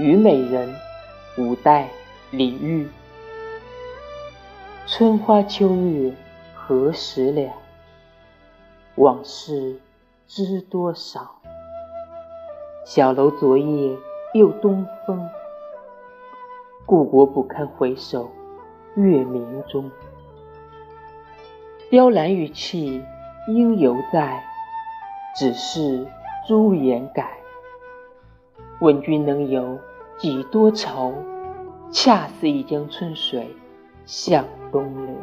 虞美人，五代，李煜。春花秋月何时了？往事知多少？小楼昨夜又东风，故国不堪回首月明中。雕栏玉砌应犹在，只是朱颜改。问君能有几多愁？恰似一江春水向东流。